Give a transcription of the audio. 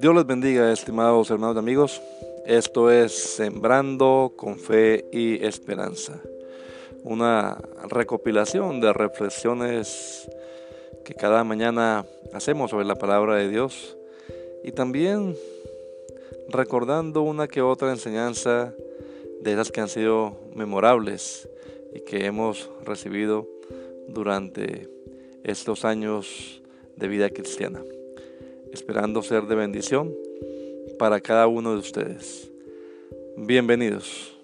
Dios les bendiga, estimados hermanos y amigos. Esto es Sembrando con Fe y Esperanza. Una recopilación de reflexiones que cada mañana hacemos sobre la palabra de Dios y también recordando una que otra enseñanza de esas que han sido memorables y que hemos recibido durante estos años de vida cristiana, esperando ser de bendición para cada uno de ustedes. Bienvenidos.